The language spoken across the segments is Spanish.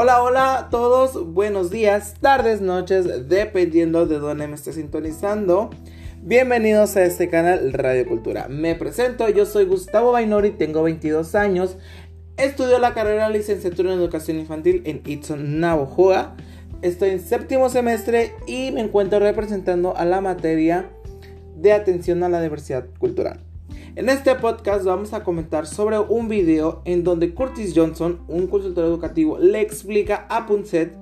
Hola, hola a todos, buenos días, tardes, noches, dependiendo de dónde me esté sintonizando. Bienvenidos a este canal Radio Cultura. Me presento, yo soy Gustavo Bainori, tengo 22 años. Estudio la carrera de licenciatura en educación infantil en Itson, Navojoa. Estoy en séptimo semestre y me encuentro representando a la materia de atención a la diversidad cultural. En este podcast vamos a comentar sobre un video en donde Curtis Johnson, un consultor educativo, le explica a Punset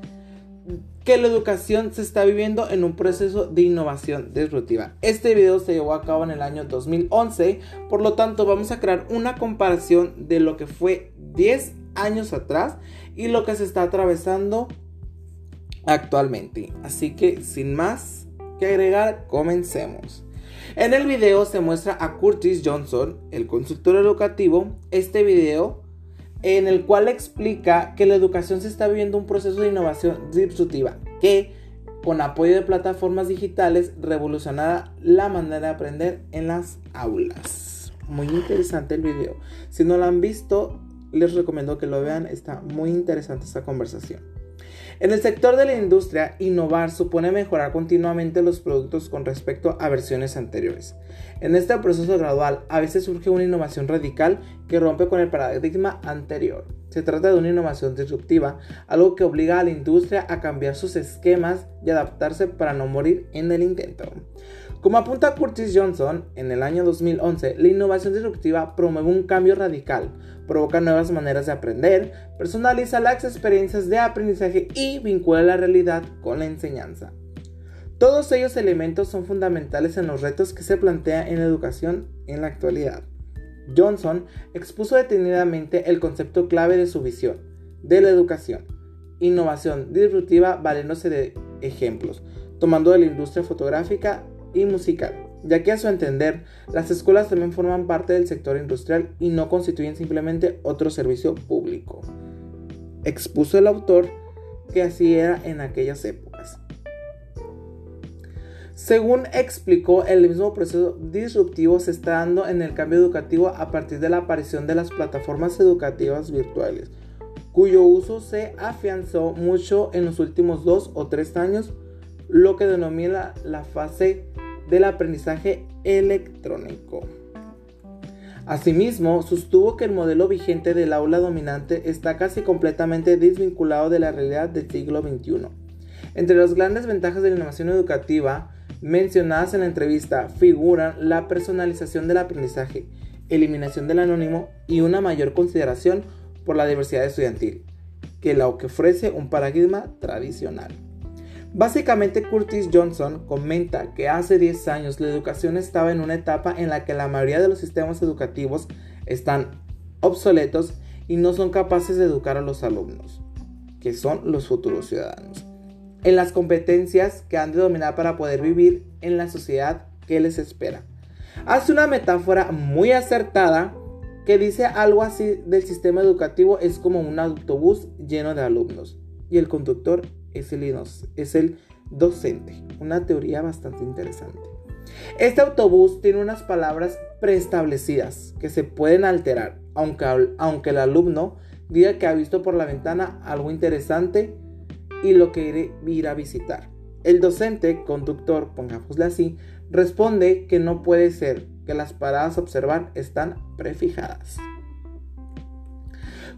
que la educación se está viviendo en un proceso de innovación disruptiva. Este video se llevó a cabo en el año 2011, por lo tanto vamos a crear una comparación de lo que fue 10 años atrás y lo que se está atravesando actualmente. Así que sin más que agregar, comencemos. En el video se muestra a Curtis Johnson, el consultor educativo, este video en el cual explica que la educación se está viviendo un proceso de innovación disruptiva que con apoyo de plataformas digitales revolucionará la manera de aprender en las aulas. Muy interesante el video. Si no lo han visto, les recomiendo que lo vean. Está muy interesante esta conversación. En el sector de la industria, innovar supone mejorar continuamente los productos con respecto a versiones anteriores. En este proceso gradual, a veces surge una innovación radical que rompe con el paradigma anterior. Se trata de una innovación disruptiva, algo que obliga a la industria a cambiar sus esquemas y adaptarse para no morir en el intento. Como apunta Curtis Johnson, en el año 2011, la innovación disruptiva promueve un cambio radical, provoca nuevas maneras de aprender, personaliza las experiencias de aprendizaje y vincula la realidad con la enseñanza. Todos ellos elementos son fundamentales en los retos que se plantea en la educación en la actualidad. Johnson expuso detenidamente el concepto clave de su visión de la educación, innovación disruptiva valiéndose de ejemplos, tomando de la industria fotográfica y musical, ya que a su entender las escuelas también forman parte del sector industrial y no constituyen simplemente otro servicio público. Expuso el autor que así era en aquellas épocas. Según explicó, el mismo proceso disruptivo se está dando en el cambio educativo a partir de la aparición de las plataformas educativas virtuales, cuyo uso se afianzó mucho en los últimos dos o tres años, lo que denomina la fase del aprendizaje electrónico. Asimismo, sostuvo que el modelo vigente del aula dominante está casi completamente desvinculado de la realidad del siglo XXI. Entre las grandes ventajas de la innovación educativa mencionadas en la entrevista figuran la personalización del aprendizaje, eliminación del anónimo y una mayor consideración por la diversidad estudiantil, que la que ofrece un paradigma tradicional. Básicamente Curtis Johnson comenta que hace 10 años la educación estaba en una etapa en la que la mayoría de los sistemas educativos están obsoletos y no son capaces de educar a los alumnos, que son los futuros ciudadanos, en las competencias que han de dominar para poder vivir en la sociedad que les espera. Hace una metáfora muy acertada que dice algo así del sistema educativo es como un autobús lleno de alumnos y el conductor es el, es el docente. Una teoría bastante interesante. Este autobús tiene unas palabras preestablecidas que se pueden alterar, aunque, aunque el alumno diga que ha visto por la ventana algo interesante y lo quiere ir a visitar. El docente, conductor, pongámosle así, responde que no puede ser, que las paradas a observar están prefijadas.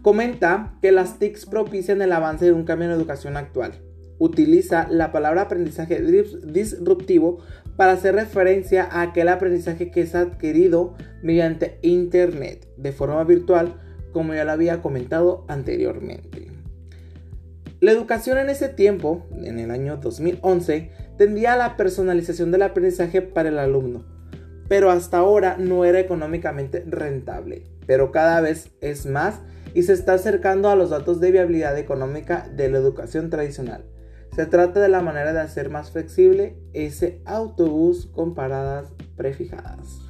Comenta que las TICs propician el avance de un cambio en educación actual utiliza la palabra aprendizaje disruptivo para hacer referencia a aquel aprendizaje que es adquirido mediante Internet de forma virtual, como ya lo había comentado anteriormente. La educación en ese tiempo, en el año 2011, tendía a la personalización del aprendizaje para el alumno, pero hasta ahora no era económicamente rentable, pero cada vez es más y se está acercando a los datos de viabilidad económica de la educación tradicional. Se trata de la manera de hacer más flexible ese autobús con paradas prefijadas.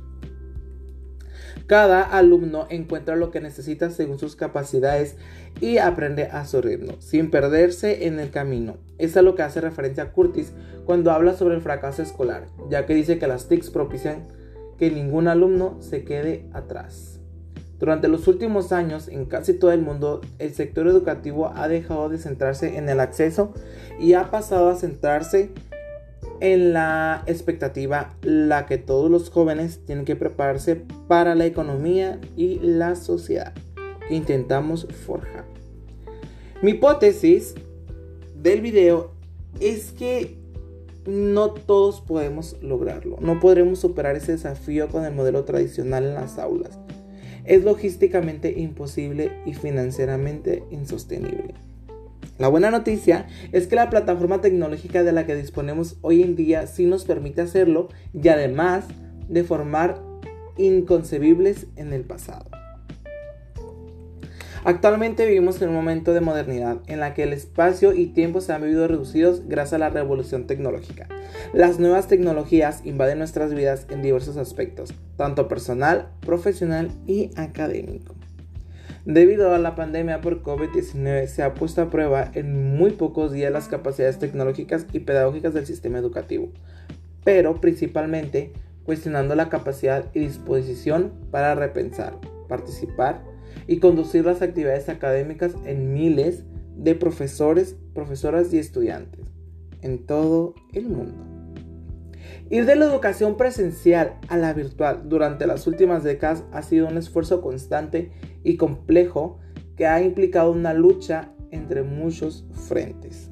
Cada alumno encuentra lo que necesita según sus capacidades y aprende a su ritmo, sin perderse en el camino. Es a lo que hace referencia Curtis cuando habla sobre el fracaso escolar, ya que dice que las TICs propician que ningún alumno se quede atrás. Durante los últimos años, en casi todo el mundo, el sector educativo ha dejado de centrarse en el acceso y ha pasado a centrarse en la expectativa la que todos los jóvenes tienen que prepararse para la economía y la sociedad que intentamos forjar. Mi hipótesis del video es que no todos podemos lograrlo. No podremos superar ese desafío con el modelo tradicional en las aulas. Es logísticamente imposible y financieramente insostenible. La buena noticia es que la plataforma tecnológica de la que disponemos hoy en día sí nos permite hacerlo y además de formar inconcebibles en el pasado. Actualmente vivimos en un momento de modernidad en la que el espacio y tiempo se han vivido reducidos gracias a la revolución tecnológica. Las nuevas tecnologías invaden nuestras vidas en diversos aspectos, tanto personal, profesional y académico. Debido a la pandemia por COVID-19 se ha puesto a prueba en muy pocos días las capacidades tecnológicas y pedagógicas del sistema educativo, pero principalmente cuestionando la capacidad y disposición para repensar, participar y conducir las actividades académicas en miles de profesores, profesoras y estudiantes en todo el mundo. Ir de la educación presencial a la virtual durante las últimas décadas ha sido un esfuerzo constante y complejo que ha implicado una lucha entre muchos frentes.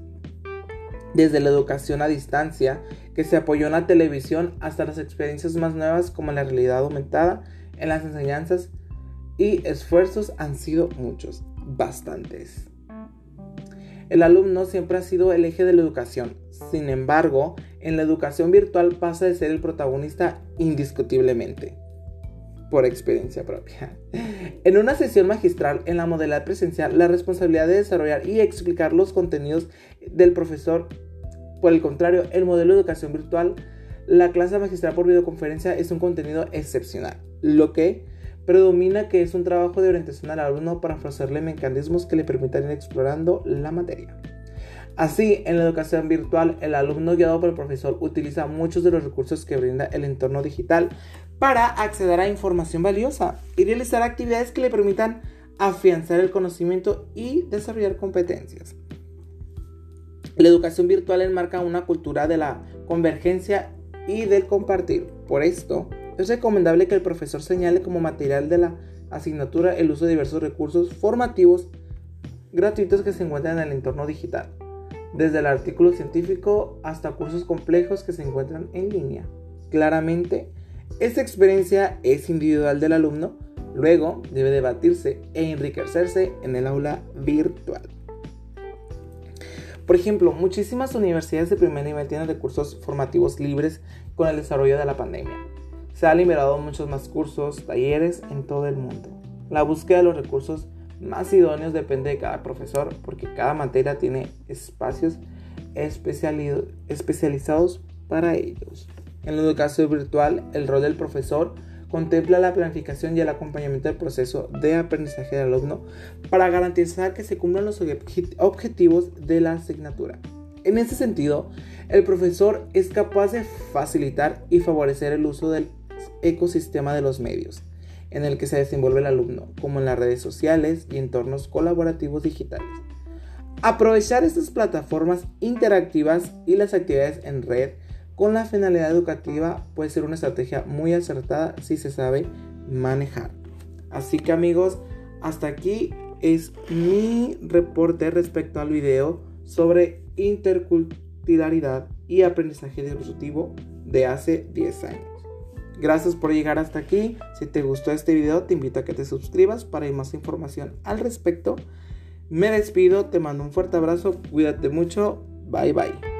Desde la educación a distancia, que se apoyó en la televisión, hasta las experiencias más nuevas como la realidad aumentada en las enseñanzas y esfuerzos han sido muchos, bastantes. El alumno siempre ha sido el eje de la educación. Sin embargo, en la educación virtual pasa de ser el protagonista indiscutiblemente, por experiencia propia. En una sesión magistral en la modalidad presencial, la responsabilidad de desarrollar y explicar los contenidos del profesor, por el contrario, el modelo de educación virtual, la clase magistral por videoconferencia es un contenido excepcional, lo que predomina que es un trabajo de orientación al alumno para ofrecerle mecanismos que le permitan ir explorando la materia. Así, en la educación virtual, el alumno guiado por el profesor utiliza muchos de los recursos que brinda el entorno digital para acceder a información valiosa y realizar actividades que le permitan afianzar el conocimiento y desarrollar competencias. La educación virtual enmarca una cultura de la convergencia y del compartir. Por esto, es recomendable que el profesor señale como material de la asignatura el uso de diversos recursos formativos gratuitos que se encuentran en el entorno digital, desde el artículo científico hasta cursos complejos que se encuentran en línea. Claramente, esta experiencia es individual del alumno, luego debe debatirse e enriquecerse en el aula virtual. Por ejemplo, muchísimas universidades de primer nivel tienen recursos formativos libres con el desarrollo de la pandemia. Se han liberado muchos más cursos, talleres en todo el mundo. La búsqueda de los recursos más idóneos depende de cada profesor porque cada materia tiene espacios especializados para ellos. En la educación virtual, el rol del profesor contempla la planificación y el acompañamiento del proceso de aprendizaje del alumno para garantizar que se cumplan los objetivos de la asignatura. En ese sentido, el profesor es capaz de facilitar y favorecer el uso del ecosistema de los medios en el que se desenvuelve el alumno, como en las redes sociales y entornos colaborativos digitales. Aprovechar estas plataformas interactivas y las actividades en red con la finalidad educativa puede ser una estrategia muy acertada si se sabe manejar. Así que amigos, hasta aquí es mi reporte respecto al video sobre interculturalidad y aprendizaje disruptivo de hace 10 años. Gracias por llegar hasta aquí. Si te gustó este video, te invito a que te suscribas para ir más información al respecto. Me despido, te mando un fuerte abrazo, cuídate mucho, bye bye.